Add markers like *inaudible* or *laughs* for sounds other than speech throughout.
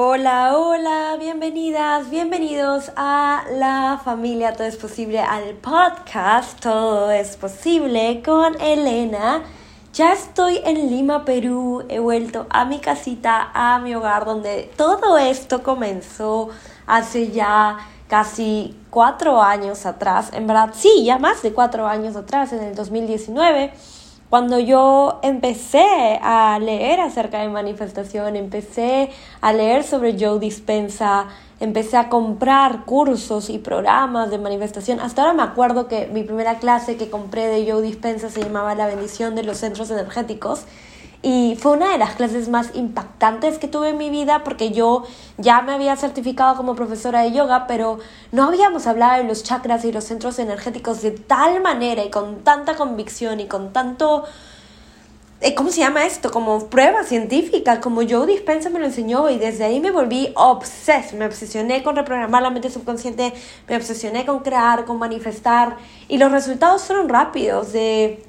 Hola, hola, bienvenidas, bienvenidos a la familia Todo es Posible, al podcast Todo es Posible con Elena. Ya estoy en Lima, Perú, he vuelto a mi casita, a mi hogar, donde todo esto comenzó hace ya casi cuatro años atrás, en verdad, sí, ya más de cuatro años atrás, en el 2019 cuando yo empecé a leer acerca de manifestación, empecé a leer sobre Joe Dispensa, empecé a comprar cursos y programas de manifestación. Hasta ahora me acuerdo que mi primera clase que compré de Joe Dispensa se llamaba La bendición de los centros energéticos y fue una de las clases más impactantes que tuve en mi vida porque yo ya me había certificado como profesora de yoga, pero no habíamos hablado de los chakras y los centros energéticos de tal manera y con tanta convicción y con tanto... Eh, ¿Cómo se llama esto? Como prueba científica, como Joe Dispensa me lo enseñó y desde ahí me volví obses, me obsesioné con reprogramar la mente subconsciente, me obsesioné con crear, con manifestar y los resultados fueron rápidos de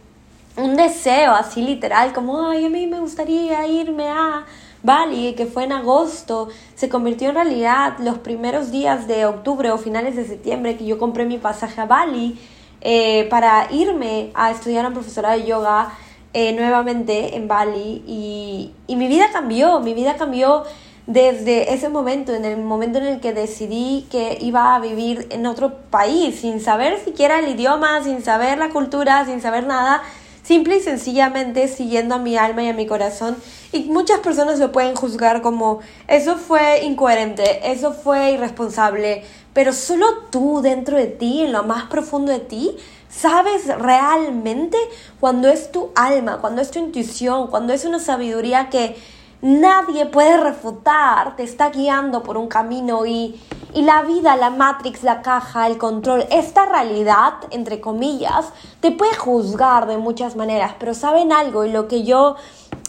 un deseo así literal, como, ay, a mí me gustaría irme a Bali, que fue en agosto, se convirtió en realidad los primeros días de octubre o finales de septiembre que yo compré mi pasaje a Bali eh, para irme a estudiar a profesora de yoga eh, nuevamente en Bali. Y, y mi vida cambió, mi vida cambió desde ese momento, en el momento en el que decidí que iba a vivir en otro país, sin saber siquiera el idioma, sin saber la cultura, sin saber nada, simple y sencillamente siguiendo a mi alma y a mi corazón. Y muchas personas lo pueden juzgar como eso fue incoherente, eso fue irresponsable, pero solo tú dentro de ti, en lo más profundo de ti, sabes realmente cuando es tu alma, cuando es tu intuición, cuando es una sabiduría que nadie puede refutar, te está guiando por un camino y, y la vida, la Matrix, la caja, el control, esta realidad, entre comillas, te puede juzgar de muchas maneras, pero saben algo y lo que yo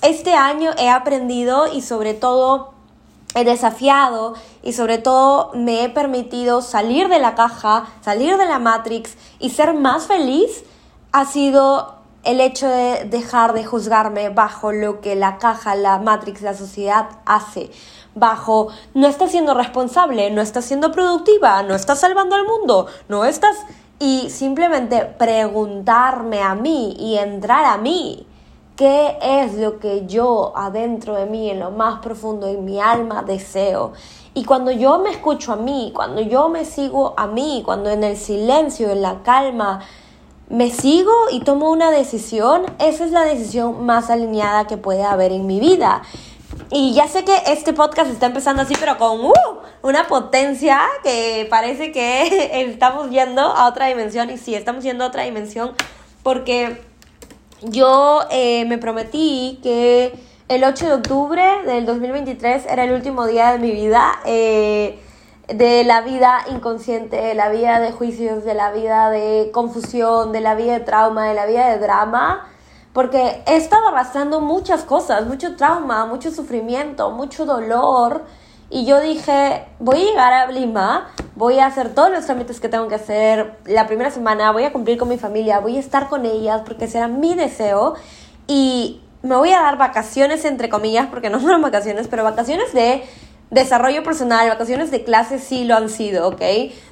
este año he aprendido y sobre todo he desafiado y sobre todo me he permitido salir de la caja, salir de la Matrix y ser más feliz ha sido el hecho de dejar de juzgarme bajo lo que la caja, la Matrix, la sociedad hace, bajo no estás siendo responsable, no estás siendo productiva, no estás salvando al mundo, no estás... Y simplemente preguntarme a mí y entrar a mí, ¿qué es lo que yo adentro de mí, en lo más profundo de mi alma deseo? Y cuando yo me escucho a mí, cuando yo me sigo a mí, cuando en el silencio, en la calma, me sigo y tomo una decisión, esa es la decisión más alineada que puede haber en mi vida. Y ya sé que este podcast está empezando así, pero con uh, una potencia que parece que *laughs* estamos yendo a otra dimensión. Y sí, estamos yendo a otra dimensión porque yo eh, me prometí que el 8 de octubre del 2023 era el último día de mi vida. Eh, de la vida inconsciente, de la vida de juicios, de la vida de confusión, de la vida de trauma, de la vida de drama, porque he estado arrastrando muchas cosas, mucho trauma, mucho sufrimiento, mucho dolor, y yo dije, voy a llegar a Lima, voy a hacer todos los trámites que tengo que hacer la primera semana, voy a cumplir con mi familia, voy a estar con ellas porque será mi deseo, y me voy a dar vacaciones entre comillas, porque no *laughs* son vacaciones, pero vacaciones de desarrollo personal, vacaciones de clase sí lo han sido, ¿ok?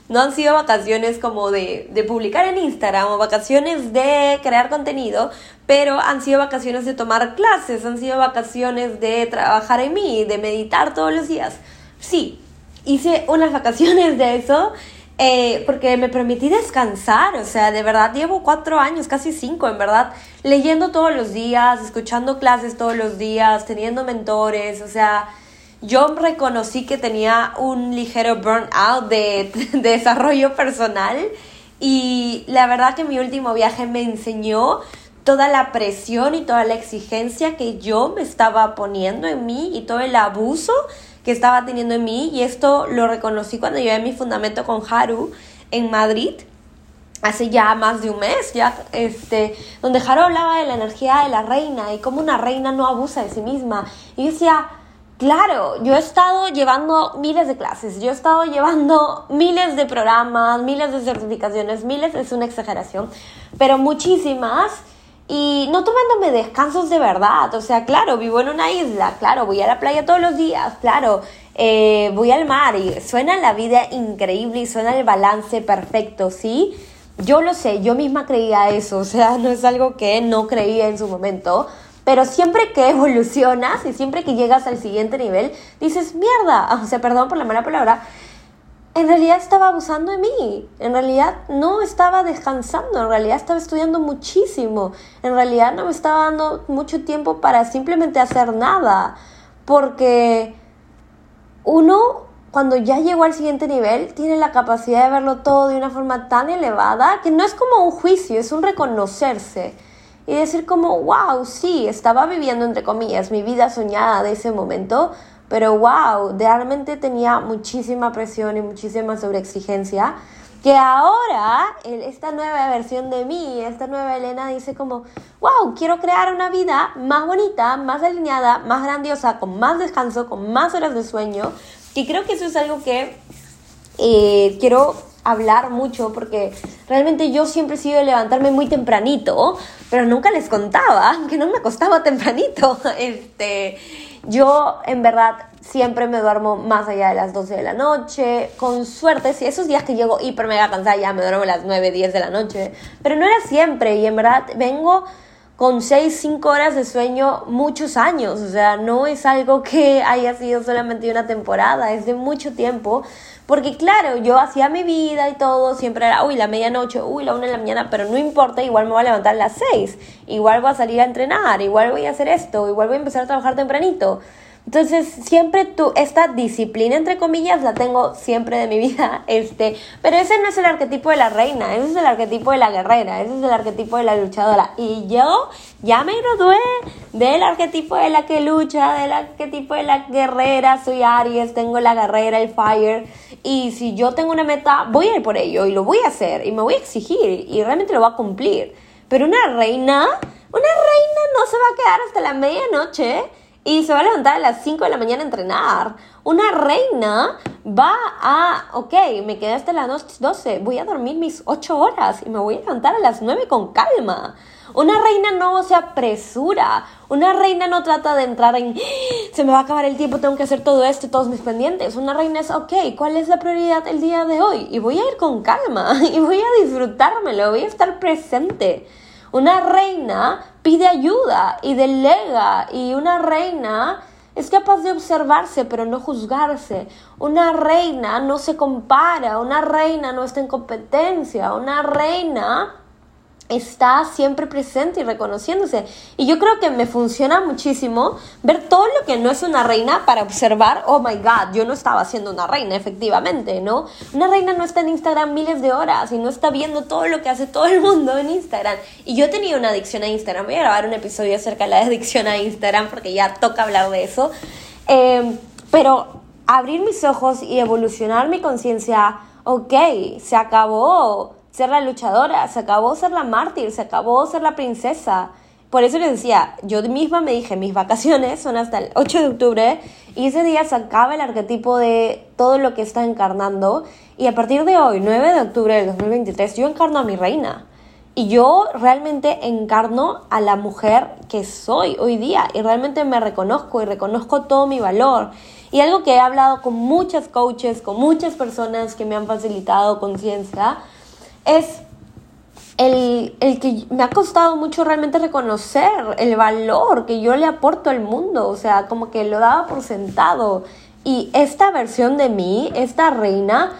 No han sido vacaciones como de, de, publicar en Instagram o vacaciones de crear contenido, pero han sido vacaciones de tomar clases, han sido vacaciones de trabajar en mí, de meditar todos los días. Sí, hice unas *laughs* vacaciones de eso. Eh, porque me permití descansar, o sea, de verdad llevo cuatro años, casi cinco, en verdad, leyendo todos los días, escuchando clases todos los días, teniendo mentores, o sea, yo reconocí que tenía un ligero burnout de, *laughs* de desarrollo personal y la verdad que mi último viaje me enseñó toda la presión y toda la exigencia que yo me estaba poniendo en mí y todo el abuso que estaba teniendo en mí y esto lo reconocí cuando llevé mi fundamento con Haru en Madrid hace ya más de un mes, ya este, donde Haru hablaba de la energía de la reina y cómo una reina no abusa de sí misma. Y decía, Claro, yo he estado llevando miles de clases, yo he estado llevando miles de programas, miles de certificaciones, miles es una exageración, pero muchísimas. y no tomándome descansos de verdad. O sea, claro, vivo en una isla, claro, voy a la playa todos los días, claro, eh, voy al mar y suena la vida increíble y suena el balance perfecto, ¿sí? Yo lo sé, yo misma creía eso, o sea, *laughs* no es algo que no creía en su momento. Pero siempre que evolucionas y siempre que llegas al siguiente nivel, dices, mierda, *laughs* o sea, perdón por la mala palabra, en realidad estaba abusando de mí, en realidad no estaba descansando, en realidad estaba estudiando muchísimo, en realidad no me estaba dando mucho tiempo para simplemente hacer nada, porque uno cuando ya llegó al siguiente nivel tiene la capacidad de verlo todo de una forma tan elevada que no es como un juicio, es un reconocerse y decir como, wow, sí, estaba viviendo entre comillas mi vida soñada de ese momento, pero wow, realmente tenía muchísima presión y muchísima sobreexigencia. Que ahora, esta nueva versión de mí, esta nueva Elena dice como, wow, quiero crear una vida más bonita, más alineada, más grandiosa, con más descanso, con más horas de sueño. Y creo que eso es algo que eh, quiero hablar mucho porque realmente yo siempre he sido de levantarme muy tempranito, pero nunca les contaba que no me acostaba tempranito. *laughs* Este, yo, en verdad, siempre me duermo más allá de las 12 de la noche. Con suerte, si esos días que llego hiper mega cansada, ya me duermo a las 9, 10 de la noche. Pero no era siempre. Y en verdad, vengo con 6, 5 horas de sueño muchos años. O sea, no es algo que haya sido solamente una temporada, es de mucho tiempo. Porque claro, yo hacía mi vida y todo, siempre era, uy, la medianoche, uy, la una de la mañana, pero no importa, igual me voy a levantar a las seis, igual voy a salir a entrenar, igual voy a hacer esto, igual voy a empezar a trabajar tempranito. Entonces, siempre tú, esta disciplina, entre comillas, la tengo siempre de mi vida, *laughs* este, pero ese no es el arquetipo de la reina, ese es el arquetipo de la guerrera, ese es el arquetipo de la luchadora. Y yo ya me gradué del arquetipo de la que lucha, del arquetipo de la guerrera, soy Aries, tengo la guerrera, el fire, y si yo tengo una meta, voy a ir por ello, y lo voy a hacer, y me voy a exigir, y realmente lo voy a cumplir. Pero una reina, una reina no se va a quedar hasta la medianoche y se va a levantar a las 5 de la mañana a entrenar. Una reina va a, ok, me quedé hasta las 12, voy a dormir mis 8 horas y me voy a levantar a las 9 con calma. Una reina no se apresura, una reina no trata de entrar en, ¡Ah! se me va a acabar el tiempo, tengo que hacer todo esto todos mis pendientes. Una reina es, ok, ¿cuál es la prioridad el día de hoy? Y voy a ir con calma *laughs* y voy a disfrutármelo, voy a estar presente. Una reina pide ayuda y delega y una reina es capaz de observarse pero no juzgarse. Una reina no se compara, una reina no está en competencia, una reina está siempre presente y reconociéndose. Y yo creo que me funciona muchísimo ver todo lo que no es una reina para observar, oh my god, yo no estaba siendo una reina, efectivamente, ¿no? Una reina no está en Instagram miles de horas y no está viendo todo lo que hace todo el mundo en Instagram. Y yo tenía una adicción a Instagram, voy a grabar un episodio acerca de la adicción a Instagram porque ya toca hablar de eso. Em, pero abrir mis ojos y evolucionar mi conciencia, ok, se acabó ser la luchadora, se acabó ser la mártir, se acabó ser la princesa. Por eso les decía, yo misma me dije, mis vacaciones son hasta el 8 de octubre y ese día se acaba el arquetipo de todo lo que está encarnando y a partir de hoy, 9 de octubre del 2023, yo encarno a mi reina. Y yo realmente encarno a la mujer que soy hoy día y realmente me reconozco y reconozco todo mi valor. Y algo que he hablado con muchas coaches, con muchas personas que me han facilitado conciencia, es el, que me ha costado mucho realmente reconocer el valor que yo le aporto al mundo, o sea, como que lo daba por sentado. Y esta versión de mí, esta reina,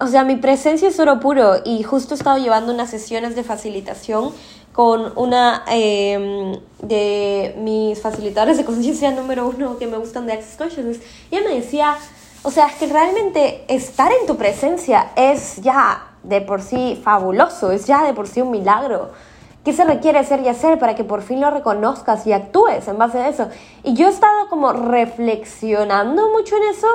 o sea, mi presencia es oro puro y justo he estado llevando unas sesiones de facilitación con una em, de mis facilitadores de conciencia número uno que me gustan de Access Consciousness. Y ella me decía, o sea, es que realmente estar en tu presencia es ya de por sí fabuloso, es ya de por sí un milagro. ¿Qué se requiere hacer y hacer para que por fin lo reconozcas y actúes en base a eso? Y yo he estado como reflexionando mucho en eso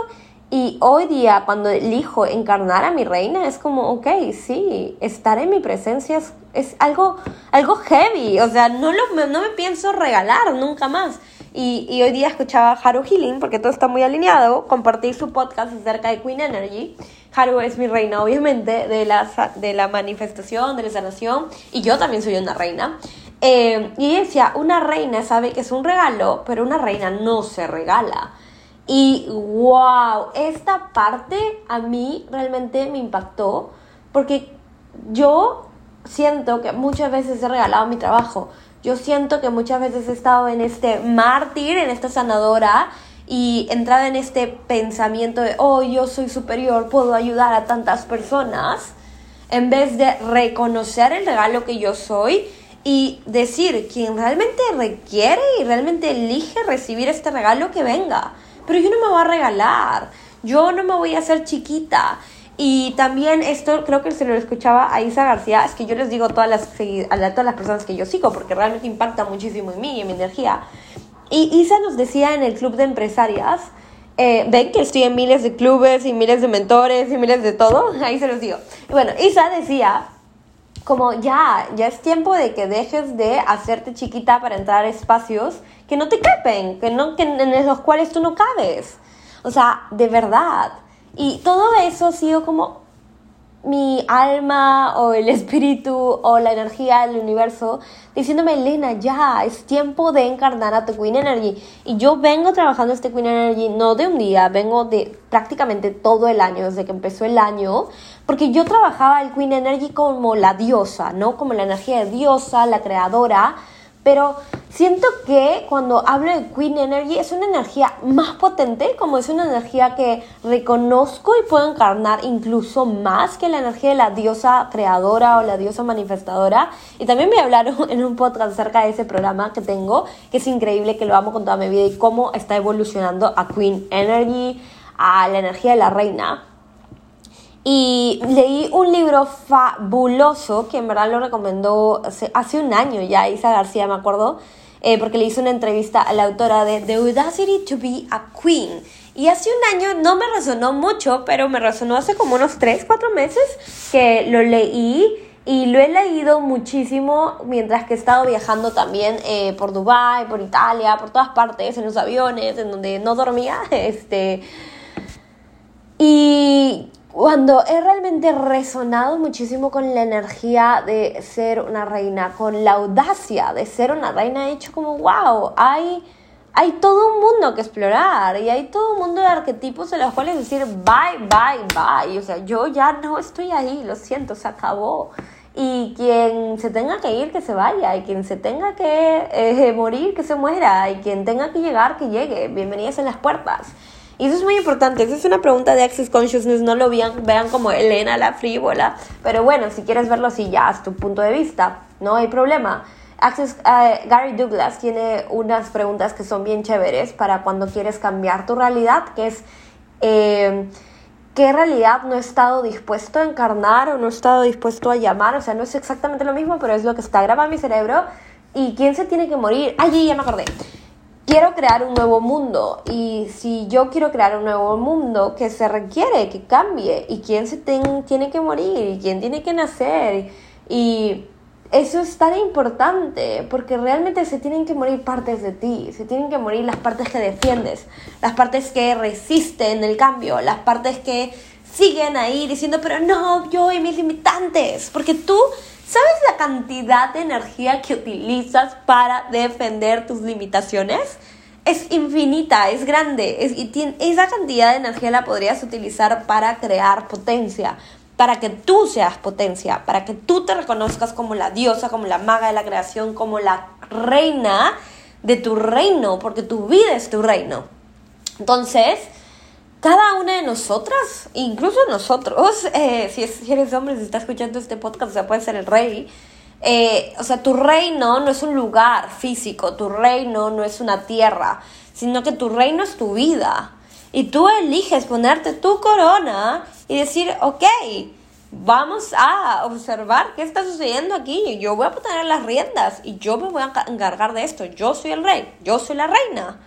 y hoy día cuando elijo encarnar a mi reina es como, ok, sí, estar en mi presencia es, es algo, algo heavy, o sea, no, lo, no me pienso regalar nunca más. Y, hoy día escuchaba a Haru Healing, porque todo está muy alineado, compartir su podcast acerca de Queen Energy. Haru es mi reina, obviamente, de la, de la manifestación, de la sanación, y yo también soy una reina. Eh, y decía, una reina sabe que es un regalo, pero una reina no se regala. Y wow, esta parte a mí realmente me impactó porque yo siento que muchas veces he regalado mi trabajo. Yo siento que muchas veces he estado en este mártir, en esta sanadora y entrado en este pensamiento de, oh, yo soy superior, puedo ayudar a tantas personas, en vez de reconocer el regalo que yo soy y decir, quien realmente requiere y realmente elige recibir este regalo, que venga. Pero yo no me voy a regalar, yo no me voy a hacer chiquita. Y también esto creo que se lo escuchaba a Isa García, es que yo les digo a todas las, a todas las personas que yo sigo, porque realmente impacta muchísimo en mí y en mi energía. Y Isa nos decía en el club de empresarias, eh, ven que estoy en miles de clubes y miles de mentores y miles de todo, *laughs* ahí se los digo. Y bueno, Isa decía como ya, ya es tiempo de que dejes de hacerte chiquita para entrar a espacios que no te quepen, que no, que en los cuales tú no cabes. O sea, de verdad. Y todo eso ha sido como, mi alma o el *laughs* espíritu o la energía del universo diciéndome, Elena, ya, es tiempo de encarnar a tu Queen Energy. Y yo vengo trabajando este Queen Energy no de un día, vengo de prácticamente todo el año, desde que empezó el año, porque yo trabajaba el Queen Energy como la diosa, ¿no? Como la energía de diosa, la creadora, pero siento que cuando hablo de Queen Energy es una energía más potente, como es una energía que reconozco y puedo encarnar incluso más que la energía de la diosa creadora o la diosa manifestadora. Y también me hablaron *laughs* en un podcast acerca de ese programa que tengo, que es increíble, que lo amo con toda mi vida y cómo está evolucionando a Queen Energy, a la energía de la reina. Y leí un libro fabuloso que en verdad lo recomendó hace, un año ya, Isa García, me acuerdo, eh, porque le hizo una entrevista a la autora de The Audacity to be a Queen. Y hace un año no me resonó mucho, pero me resonó hace como unos 3, 4 meses que lo leí y lo he leído muchísimo mientras que he estado viajando también eh, por Dubai, por Italia, por todas partes, en los aviones, en donde no dormía. *laughs* Este, y cuando he realmente resonado muchísimo con la energía de ser una reina, con la audacia de ser una reina, he dicho como, wow, hay, hay todo un mundo que explorar y hay todo un mundo de arquetipos en los cuales decir, bye, bye, bye. O sea, yo ya no estoy ahí, lo siento, se acabó. Y quien se tenga que ir, que se vaya. Y quien se tenga que eh, morir, que se muera. Y quien tenga que llegar, que llegue. Bienvenidas en las puertas. Y eso es muy importante. Esa es una pregunta de Access Consciousness. No lo vean, vean como Elena la frívola. Pero bueno, si quieres verlo así, ya es tu punto de vista. No hay problema. Access, eh, Gary Douglas tiene unas preguntas que son bien chéveres para cuando quieres cambiar tu realidad, que es eh, qué realidad no he estado dispuesto a encarnar o no he estado dispuesto a llamar. O sea, no es exactamente lo mismo, pero es lo que está grabado mi cerebro. ¿Y quién se tiene que morir? Allí ya me acordé quiero crear un nuevo mundo. Y si yo quiero crear un nuevo mundo, ¿qué se requiere? Que cambie. Y quién se tiene que morir y quién tiene que nacer y eso es tan importante porque realmente se tienen que morir partes de ti, se tienen que morir las partes que defiendes, las partes que resisten el cambio, las partes que siguen ahí diciendo, pero no, yo y mis limitantes, porque tú ¿Sabes la cantidad de energía que utilizas para defender tus limitaciones? Es infinita, es grande. y esa cantidad de energía la podrías utilizar para crear potencia, para que tú seas potencia, para que tú te reconozcas como la diosa, como la maga de la creación, como la reina de tu reino, porque tu vida es tu reino. Entonces, cada una de nosotras, incluso nosotros, *laughs* eh, si, eres hombre, si estás escuchando este podcast, o sea, puede ser el rey, eh, o sea, tu reino no es un lugar físico, tu reino no es una tierra, sino que tu reino es tu vida. Y tú eliges ponerte tu corona y decir, ok, vamos a observar qué está sucediendo aquí. Yo voy a poner las riendas y yo me voy a encargar de esto. Yo soy el rey, yo soy la reina.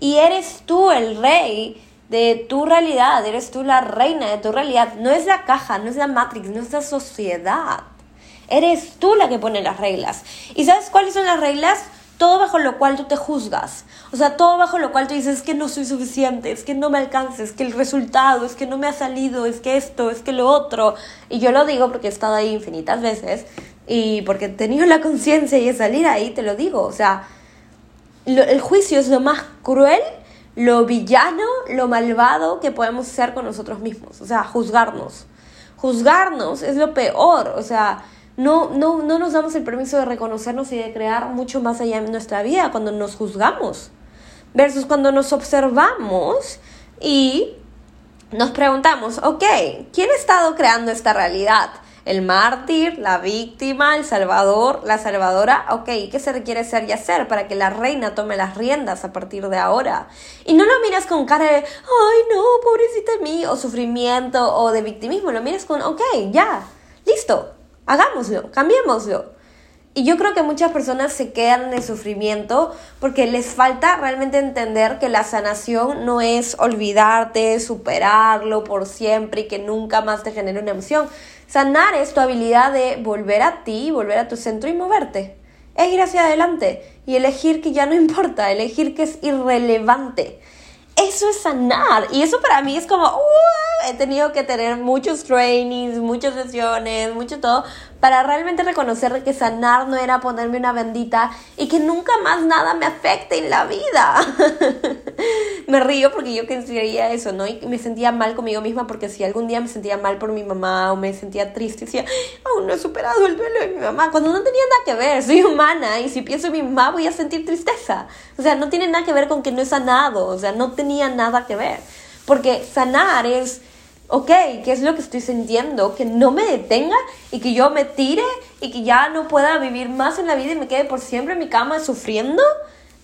Y eres tú el rey de tu realidad, eres tú la reina de tu realidad. No es la caja, no es la Matrix, no es la sociedad. Eres tú la que pone las reglas. ¿Y sabes cuáles son las reglas? Todo bajo lo cual tú te juzgas. O sea, todo bajo lo cual tú dices es que no soy suficiente, es que no me alcanza, es que el resultado, es que no me ha salido, es que esto, es que lo otro. Y yo lo digo porque he estado ahí infinitas veces. Y porque he tenido la conciencia y he salido ahí, te lo digo. O sea, el juicio es lo más cruel, lo villano, lo malvado que podemos ser con nosotros mismos. O sea, juzgarnos. Juzgarnos es lo peor. O sea, no, no, no nos damos el permiso de reconocernos y de crear mucho más allá en nuestra vida cuando nos juzgamos. Versus cuando nos observamos y nos preguntamos, ok, ¿quién ha estado creando esta realidad? El mártir, la víctima, el salvador, la salvadora. Ok, ¿qué se requiere ser y hacer para que la reina tome las riendas a partir de ahora? Y no lo miras con cara de, ay no, pobrecita de mí, o sufrimiento o de victimismo, lo miras con, ok, ya, listo, hagámoslo, cambiémoslo. Y yo creo que muchas personas se quedan en sufrimiento porque les falta realmente entender que la sanación no es olvidarte, superarlo por siempre y que nunca más te genere una emoción. Sanar es tu habilidad de volver a ti, volver a tu centro y moverte. Es ir hacia adelante y elegir que ya no *laughs* importa, elegir que es irrelevante. Eso es sanar. Y eso para mí es como, he tenido que tener muchos trainings, muchas sesiones, mucho todo, para realmente reconocer que sanar no era ponerme una bendita y que nunca más nada me afecte en la vida. *laughs* me río porque yo quería eso, ¿no? Y me sentía mal conmigo misma porque si algún día me sentía mal por mi mamá o me sentía triste, decía, aún no he superado el duelo de mi mamá, cuando no tenía nada que ver, soy humana y si pienso en mi mamá voy a sentir tristeza. O sea, no tiene nada que ver con que no he sanado, o sea, no tenía nada que ver. Porque sanar es ok, ¿qué es lo que estoy sintiendo? Que no me detenga y que yo me tire y que ya no pueda vivir más en la vida y me quede por siempre en mi cama sufriendo.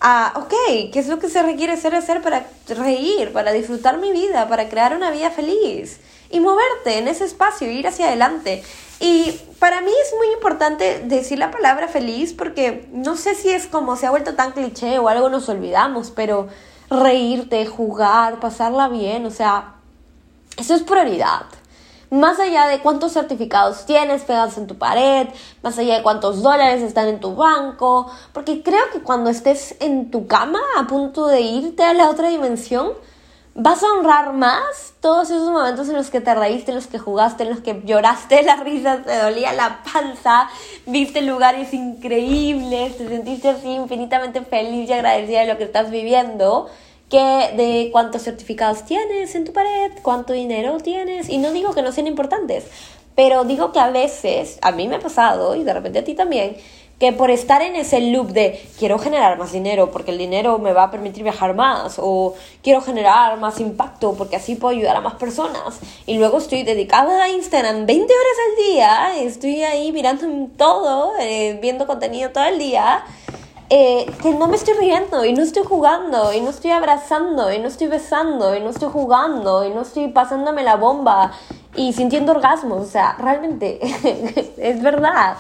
Ah, ok, ¿qué es lo que se requiere hacer, hacer para reír, para disfrutar mi vida, para crear una vida feliz? Y moverte en ese espacio, ir hacia adelante. Y para mí es muy importante decir la palabra feliz porque no sé si es como se ha vuelto tan cliché o algo nos olvidamos, pero reírte, jugar, pasarla bien, o sea, eso es prioridad. Más allá de cuántos certificados tienes pegados en tu pared, más allá de cuántos dólares están en tu banco, porque creo que cuando estés en tu cama a punto de irte a la otra dimensión, vas a honrar más todos esos momentos en los que te reíste, en los que jugaste, en los que lloraste *laughs* la risa, te dolía la panza, viste lugares increíbles, te sentiste así infinitamente feliz y agradecida de lo que estás viviendo que de cuántos certificados tienes en tu pared, cuánto dinero tienes, y no digo que no sean importantes, pero digo que a veces, a mí me ha pasado, y de repente a ti también, que por estar en ese loop de quiero generar más dinero porque el dinero me va a permitir viajar más o quiero generar más impacto porque así puedo ayudar a más personas y luego estoy dedicada a Instagram 20 horas al día, estoy ahí mirando todo, eh, viendo contenido todo el día eh, que no me estoy riendo y no estoy jugando y no estoy abrazando y no estoy besando y no estoy jugando y no estoy pasándome la bomba y sintiendo orgasmos. O sea, realmente *laughs* es verdad.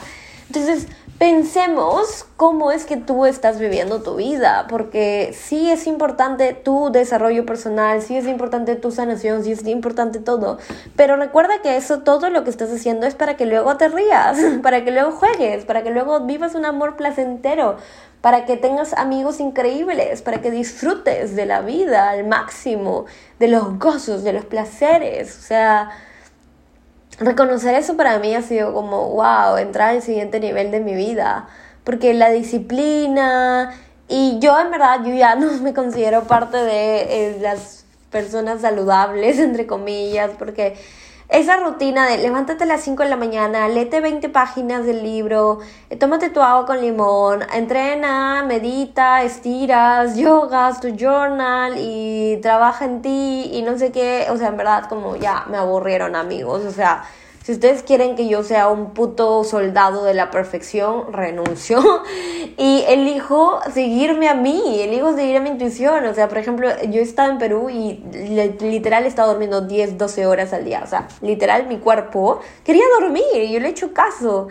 Entonces, pensemos cómo es que tú estás viviendo tu vida, porque sí es importante tu desarrollo personal, sí es importante tu sanación, sí es importante todo, pero recuerda que eso, todo lo que estás haciendo es para que luego te rías, *laughs* para que luego juegues, para que luego vivas un amor placentero, para que tengas amigos increíbles, para que disfrutes de la vida al máximo, de los gozos, de los placeres. O sea, reconocer eso para mí ha sido como, wow, entrar al siguiente nivel de mi vida. Porque la disciplina, y yo en verdad, yo ya *laughs* no me considero parte de eh, las personas saludables, entre comillas, porque esa rutina de levántate a las 5 de la mañana, léete 20 páginas del libro, eh, tómate tu agua con limón, entrena, medita, estiras, yogas, tu journal y trabaja en ti y no sé qué, o sea, en verdad como ya me aburrieron amigos, o sea, si ustedes quieren que yo sea un puto soldado de la perfección, renuncio *laughs* y elijo seguirme a mí, elijo seguir a mi intuición. O sea, por ejemplo, yo he estado en Perú y literal he estado durmiendo 10, 12 horas al día. O sea, literal mi cuerpo quería dormir y yo le he hecho caso.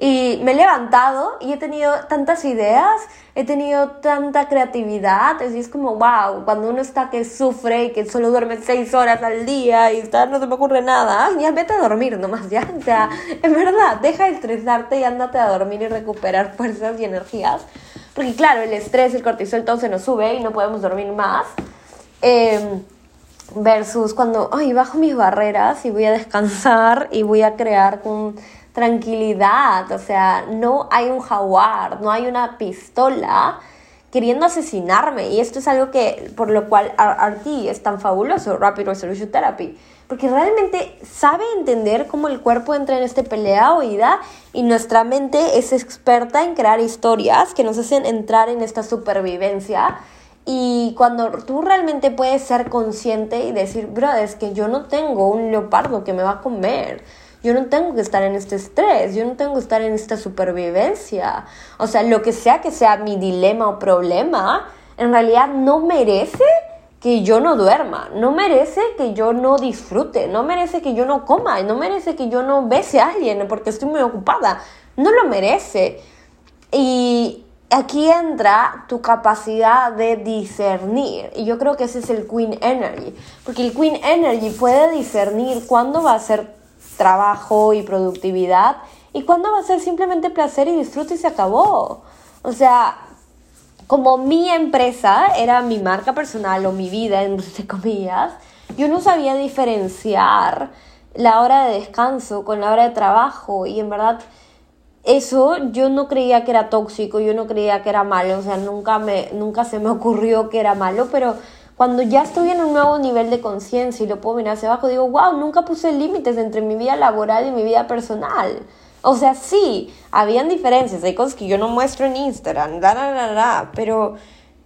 Y me he levantado y he tenido tantas ideas, he tenido tanta creatividad. Es, es como, wow, cuando uno está que sufre y que solo duerme seis horas al día y está, no se me ocurre nada, ya vete a dormir nomás, ya. O sea, en verdad, deja de estresarte y ándate a dormir y recuperar *laughs* fuerzas y energías. Porque claro, el estrés, el cortisol, todo se nos sube y no podemos dormir más. Em, versus cuando, ay, bajo mis barreras y voy a descansar y voy a crear con tranquilidad, o sea, no hay un jaguar, no hay una pistola queriendo asesinarme. Y esto es algo que, por lo cual RT es tan fabuloso, Rapid Resolution Therapy. Porque realmente sabe entender cómo el cuerpo entra en esta pelea oída y nuestra mente es experta en crear historias que nos hacen entrar en esta supervivencia. Y cuando tú realmente puedes ser consciente y decir, bro, es que yo no tengo un leopardo que me va a comer yo no tengo que estar en este estrés, yo no tengo que estar en esta supervivencia. O sea, lo que sea que sea mi dilema o problema, en realidad no merece que yo no duerma, no merece que yo no disfrute, no merece que yo no coma, no merece que yo no bese a alguien porque estoy muy ocupada. No lo merece. Y aquí entra tu capacidad de discernir. Y yo creo que ese es el Queen Energy. Porque el Queen Energy puede discernir cuándo va a ser trabajo y productividad. ¿Y cuándo va a ser simplemente placer y disfrute y se acabó? O sea, como mi empresa era mi marca personal o mi vida, entre comillas, yo no sabía diferenciar la hora de descanso con la hora de trabajo y en verdad eso yo no creía que era tóxico, yo no creía que era malo, o sea, nunca, me, nunca se me ocurrió que era malo, pero cuando ya estoy en un nuevo nivel de conciencia y lo puedo mirar hacia abajo, digo, wow, nunca puse límites entre mi vida laboral y mi vida personal. O sea, sí, habían diferencias, hay cosas que yo no muestro en Instagram, da, da, da, da, pero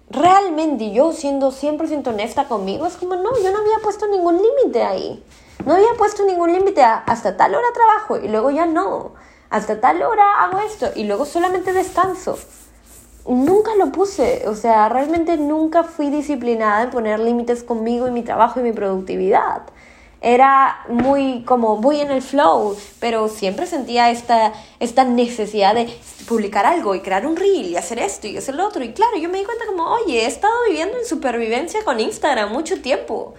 realmente yo siendo 100% honesta conmigo, es como, no, yo no había puesto ningún límite ahí. No había puesto ningún límite hasta tal hora trabajo y luego ya no. Hasta tal hora hago esto y luego solamente descanso nunca lo puse, o sea, realmente nunca fui disciplinada en poner límites conmigo y mi trabajo y mi productividad. Era muy como voy en el flow, pero siempre sentía esta, esta necesidad de publicar algo y crear un reel y hacer esto y hacer lo otro. Y claro, yo me di cuenta como, oye, he estado viviendo en supervivencia con Instagram mucho tiempo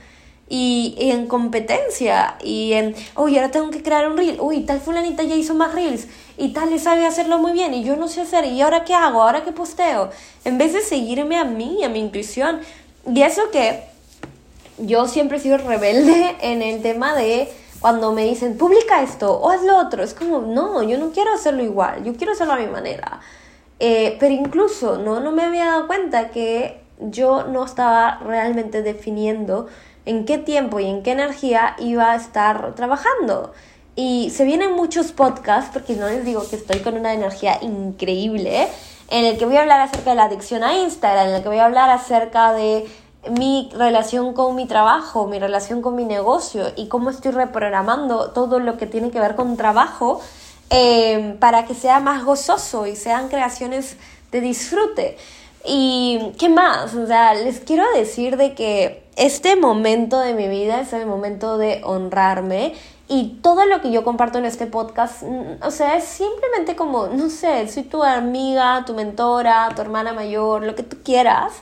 y, en competencia y en, uy, ahora tengo que crear un reel, uy, tal fulanita ya hizo más reels y tal le sabe hacerlo muy bien y yo no sé hacer. Y ahora qué hago, ahora qué posteo, en vez de seguirme a mí, a mi intuición. Y eso que yo siempre he sido rebelde *laughs* en el tema de cuando me dicen, publica esto o haz lo otro, es como, no, yo no quiero hacerlo igual, yo quiero hacerlo a mi manera. Eh, pero incluso no, no me había dado cuenta que yo no estaba realmente definiendo en qué tiempo y en qué energía iba a estar trabajando. Y se vienen muchos podcasts, porque no les digo que estoy con una energía increíble, en el que voy a hablar acerca de la adicción a Instagram, en el que voy a hablar acerca de mi relación con mi trabajo, mi relación con mi negocio y cómo estoy reprogramando todo lo que tiene que ver con trabajo eh, para que sea más gozoso y sean creaciones de disfrute. ¿Y qué más? O sea, les quiero decir de que este momento de mi vida es el momento de honrarme y todo lo que yo comparto en este podcast, o sea, es simplemente como, no sé, soy tu amiga, tu mentora, tu hermana mayor, lo que tú quieras,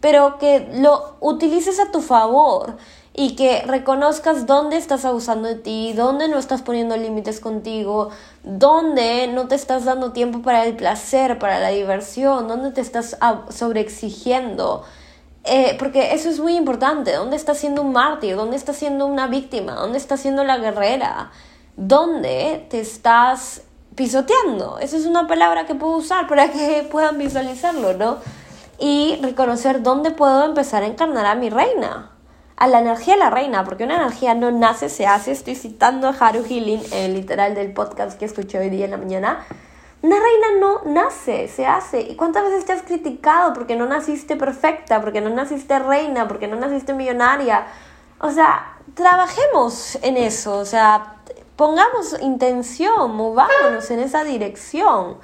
pero que lo utilices a tu favor y que reconozcas dónde estás abusando de ti, dónde no estás poniendo límites contigo, dónde no te estás dando tiempo para el placer, para la diversión, dónde te estás sobreexigiendo. Eh, porque eso es muy importante. ¿Dónde estás siendo un mártir? ¿Dónde estás siendo una víctima? ¿Dónde estás siendo la guerrera? ¿Dónde te estás pisoteando? Esa es una palabra que puedo usar para que *laughs* puedan visualizarlo, ¿no? Y reconocer dónde puedo empezar a encarnar a mi reina a la energía de la reina, porque una energía no nace, se hace. Estoy citando a Haru Healing, el literal del podcast que escuché hoy día en la mañana. Una reina no nace, se hace. ¿Y cuántas veces te has criticado porque no naciste perfecta, porque no naciste reina, porque no naciste millonaria? O sea, trabajemos en eso, o sea, pongamos intención, movámonos en esa dirección,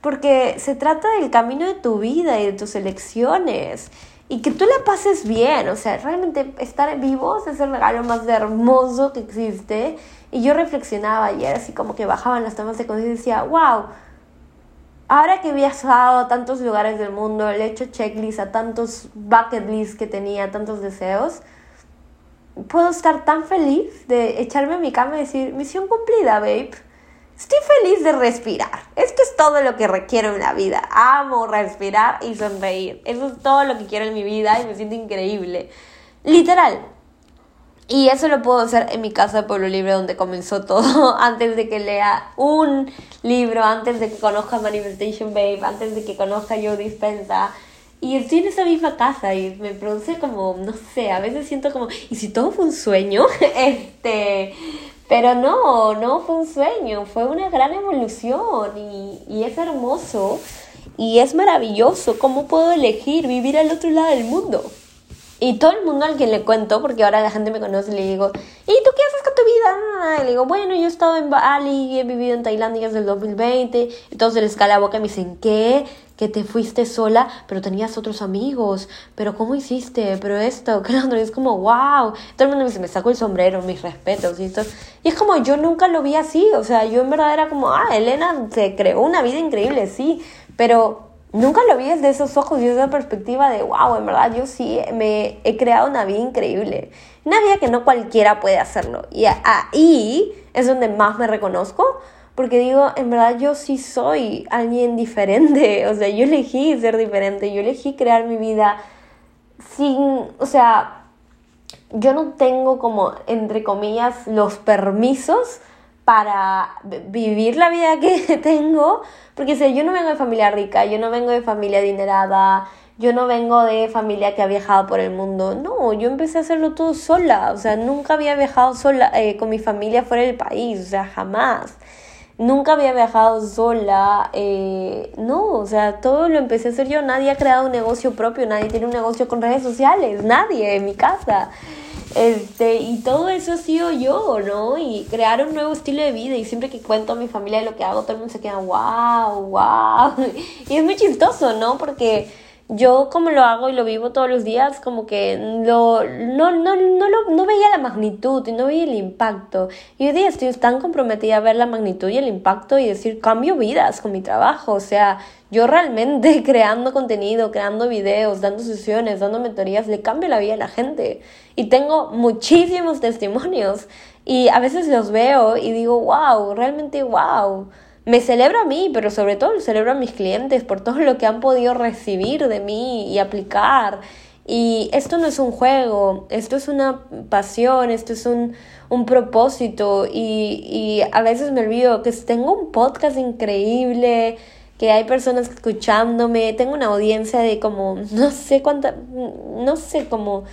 porque se trata del camino de tu vida y de tus elecciones y que tú la pases bien, o sea, realmente estar vivos es el regalo más hermoso que existe. Y yo reflexionaba ayer, así como que bajaban las tomas de conciencia, wow, ahora que he viajado a tantos lugares del mundo, le he hecho checklist a tantos bucket lists que tenía, tantos deseos, puedo estar tan feliz de echarme en mi cama y decir, misión cumplida, babe Estoy feliz de respirar. Esto es todo lo que requiero en la vida. Amo respirar y sonreír. Eso es todo lo que quiero en mi vida y me siento increíble. Literal. Y eso lo puedo hacer en mi casa de Pueblo Libre, donde comenzó todo, *laughs* antes de que lea un libro, antes de que conozca Manifestation Babe, antes de que conozca Yo Dispensa. Y estoy en esa misma casa y me produce como, no sé, a veces siento como, ¿y si todo fue un sueño? *laughs* este, pero no, no fue un sueño, fue una gran evolución y, y es hermoso y es maravilloso. ¿Cómo puedo elegir vivir al otro lado del mundo? Y todo el mundo al que le cuento, porque ahora la gente me conoce, le digo, ¿y tú qué haces con tu vida? Y le digo, bueno, yo he estado en Bali, he vivido en Tailandia desde el 2020. Entonces les cae la boca y me dicen, ¿qué? Que te fuiste sola, pero tenías otros amigos. Pero ¿cómo hiciste? Pero esto, *laughs* lo es como, wow. Todo el mundo me dice, me saco el sombrero, mis respetos. Y, esto. y es como, yo nunca lo vi así. O sea, yo en verdad era como, ah, Elena se creó una vida increíble, sí. Pero nunca lo vi desde esos ojos y esa perspectiva de, wow, en verdad yo sí me he creado una vida increíble. Una vida que no cualquiera puede hacerlo. Y ahí es donde más me reconozco, porque digo, en verdad yo sí soy alguien diferente. *laughs* O sea, yo elegí ser diferente, yo elegí crear mi vida sin, o sea, yo no tengo como, entre comillas, los permisos para vivir la vida que *laughs* tengo, porque si yo no vengo de familia rica, yo no vengo de familia adinerada, yo no vengo de familia que ha viajado por el mundo, no, yo empecé a hacerlo todo sola, o sea, nunca había viajado sola eh, con mi familia fuera del país, o sea, jamás. Nunca había viajado sola, eh, no, o sea, todo lo empecé a hacer yo, nadie ha creado un negocio propio, nadie tiene un negocio con redes sociales, nadie en mi casa. Este, y todo eso ha sido yo, ¿no? Y crear un nuevo estilo de vida. Y siempre que cuento a mi familia de lo que hago, todo el mundo se queda, wow, wow. *laughs* Y es muy chistoso, ¿no? Porque yo como lo hago y lo vivo todos los días, como que lo, no, no, no, lo, no veía la magnitud y no veía el impacto. Y hoy día estoy tan comprometida a ver la magnitud y el impacto y decir, cambio vidas con mi trabajo. O sea, yo realmente *laughs* creando contenido, creando videos, dando sesiones, dando mentorías, le cambio la vida a la gente. Y tengo muchísimos *laughs* testimonios y a veces los veo y digo, wow, realmente wow me celebro a mí, pero sobre todo celebro a mis clientes por todo lo que han podido recibir de mí y aplicar. Y esto no es un juego, esto es una pasión, esto es un, un propósito y, y a veces me olvido que tengo un podcast increíble, que hay personas escuchándome, tengo una audiencia de como, no sé cuánta, no sé, como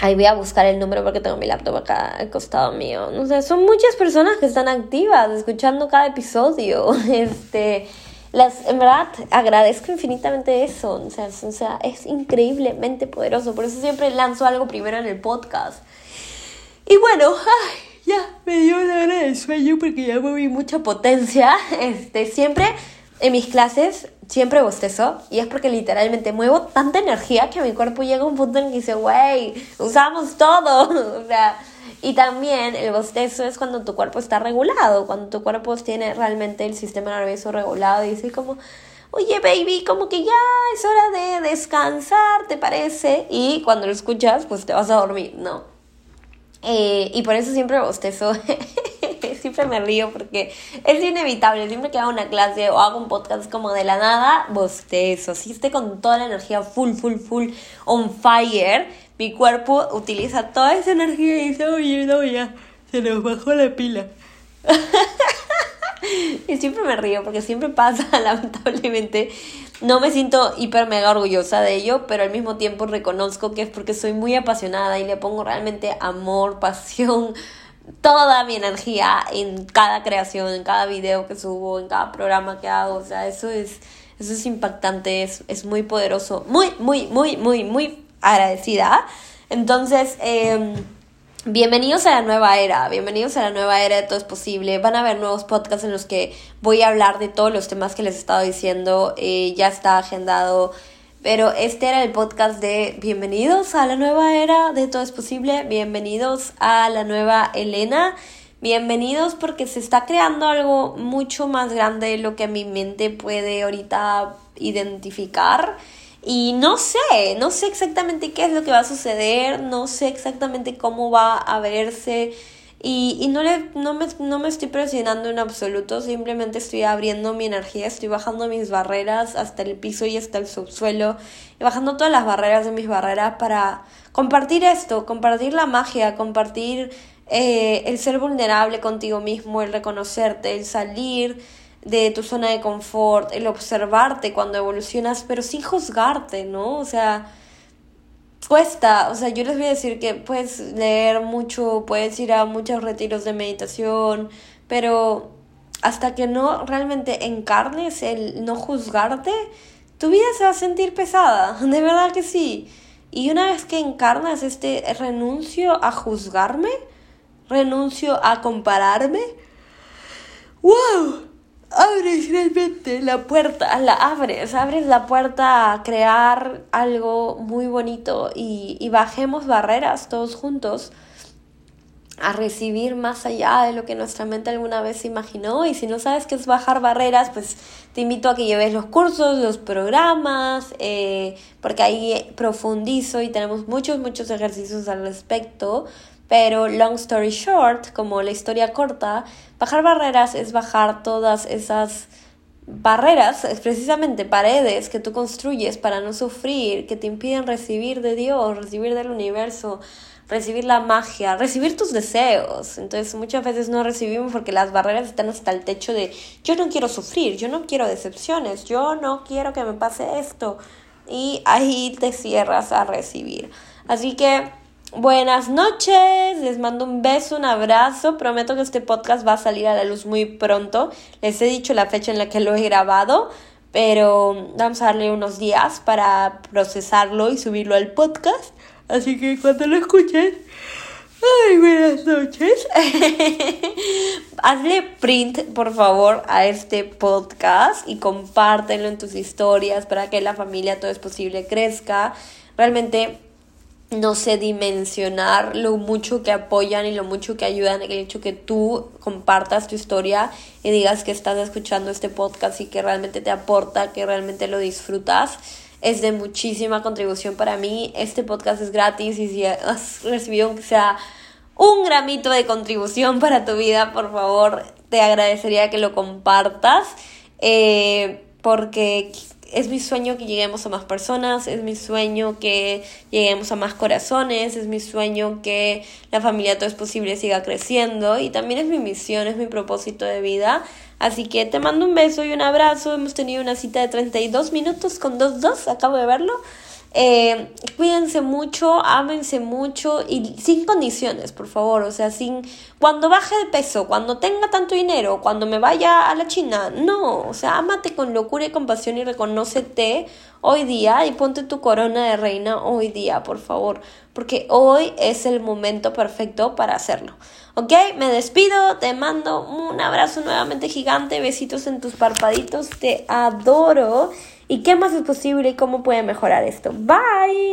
Ahí voy a buscar el número porque tengo mi laptop acá al costado mío. No sé, son muchas personas que están activas, escuchando cada episodio. *laughs* Este, las, en verdad, agradezco infinitamente eso. O sea, o sea, es increíblemente poderoso. Por eso siempre lanzo algo primero en el podcast. Y bueno, ay, ya me dio la hora del sueño porque ya me vi mucha potencia. *laughs* Este, siempre en mis clases siempre bostezo y es porque literalmente muevo tanta energía que mi cuerpo llega a un punto en que dice, wey, usamos todo. *laughs* o sea, y también el bostezo es cuando tu cuerpo está regulado, cuando tu cuerpo tiene realmente el sistema nervioso regulado y dice como, oye baby, como que ya es hora de descansar, ¿te parece? Y cuando lo escuchas, pues te vas a dormir, ¿no? Eh, y por eso siempre bostezo. *laughs* siempre me río porque es inevitable. Siempre que hago una clase o hago un podcast como de la nada, bostezo. Si esté con toda la energía full, full, full on fire, mi cuerpo utiliza toda esa energía y dice, oye, no, ya, se nos bajó la pila. *laughs* y siempre me río porque siempre pasa, *laughs* lamentablemente. No me siento hiper mega orgullosa de ello, pero al mismo tiempo reconozco que es porque soy muy apasionada y le pongo realmente amor, *laughs* pasión, toda mi energía en cada creación, en cada video que subo, en cada programa que hago. O sea, eso es, eso es impactante, es, es muy poderoso. Muy, muy, muy, muy, muy agradecida. Entonces, eh, bienvenidos a la nueva era, bienvenidos a la nueva era de Todo es Posible. Van a haber nuevos podcasts en los que voy a hablar de todos los temas que les he estado diciendo. Eh, ya está agendado pero este era el podcast de bienvenidos a la nueva era de Todo es Posible, bienvenidos a la nueva Elena, bienvenidos porque se está creando algo mucho más grande de lo que mi mente puede ahorita identificar. Y no sé, no sé exactamente qué es lo que va a suceder, no sé exactamente cómo va a verse Y, y no, le, no, me, no me estoy presionando en absoluto, simplemente estoy abriendo mi energía, estoy bajando mis barreras hasta el piso y hasta el subsuelo, y bajando todas las barreras de mis barreras para compartir esto, compartir la magia, compartir eh, el ser vulnerable contigo mismo, el reconocerte, el salir de tu zona de confort, el observarte cuando evolucionas, pero sin juzgarte, ¿no? O sea, cuesta, o sea, yo les voy a decir que puedes leer mucho, puedes ir a muchos retiros de meditación, pero hasta que no realmente encarnes el no juzgarte, tu vida se va a sentir pesada, *laughs* de verdad que sí. Y una vez que encarnas este renuncio a juzgarme, renuncio a compararme, ¡wow! Abres realmente la puerta, la abres, abres la puerta a crear algo muy bonito y, y bajemos barreras todos juntos a recibir más allá de lo que nuestra mente alguna vez imaginó. Y si no sabes qué es bajar barreras pues te invito a que lleves los cursos, los programas eh, porque ahí profundizo y tenemos muchos muchos ejercicios al respecto pero long story short, como la historia corta, bajar barreras es bajar todas esas barreras, es precisamente paredes que tú construyes para no sufrir, que te impiden recibir de Dios, recibir del universo, recibir la magia, recibir tus deseos. Entonces muchas veces no recibimos porque las barreras están hasta el techo de yo no quiero sufrir, yo no quiero decepciones, yo no quiero que me pase esto. Y ahí te cierras a recibir. Así que Buenas noches, les mando un beso, un abrazo. Prometo que este podcast va a salir a la luz muy pronto. Les he dicho la fecha en la que lo he grabado, pero vamos a darle unos días para procesarlo y subirlo al podcast. Así que cuando lo escuches, ay, buenas noches. *laughs* Hazle print, por favor, a este podcast y compártelo en tus historias para que la familia todo es posible crezca. Realmente no sé dimensionar lo mucho que apoyan y lo mucho que ayudan el hecho que tú compartas tu historia y digas que estás escuchando este podcast y que realmente te aporta, que realmente lo disfrutas. Es de muchísima contribución para mí. Este podcast es gratis y si has recibido aunque sea un gramito de contribución para tu vida, por favor, te agradecería que lo compartas. Eh, porque es mi sueño que lleguemos a más personas, es mi sueño que lleguemos a más corazones, es mi sueño que la familia todo es posible siga creciendo y también es mi misión, es mi propósito de vida. Así que te mando un beso y un abrazo. Hemos tenido una cita de 32 minutos con 2-2, acabo de verlo. Eh, cuídense mucho, ámense mucho y sin condiciones, por favor. O sea, sin. Cuando baje de peso, cuando tenga tanto dinero, cuando me vaya a la China. No, o sea, ámate con locura y compasión y reconócete hoy día y ponte tu corona de reina hoy día, por favor. Porque hoy es el momento perfecto para hacerlo. ¿Ok? Me despido, te mando un abrazo nuevamente gigante, besitos en tus parpaditos, te adoro. ¿Y qué más es posible y cómo puede mejorar esto? Bye.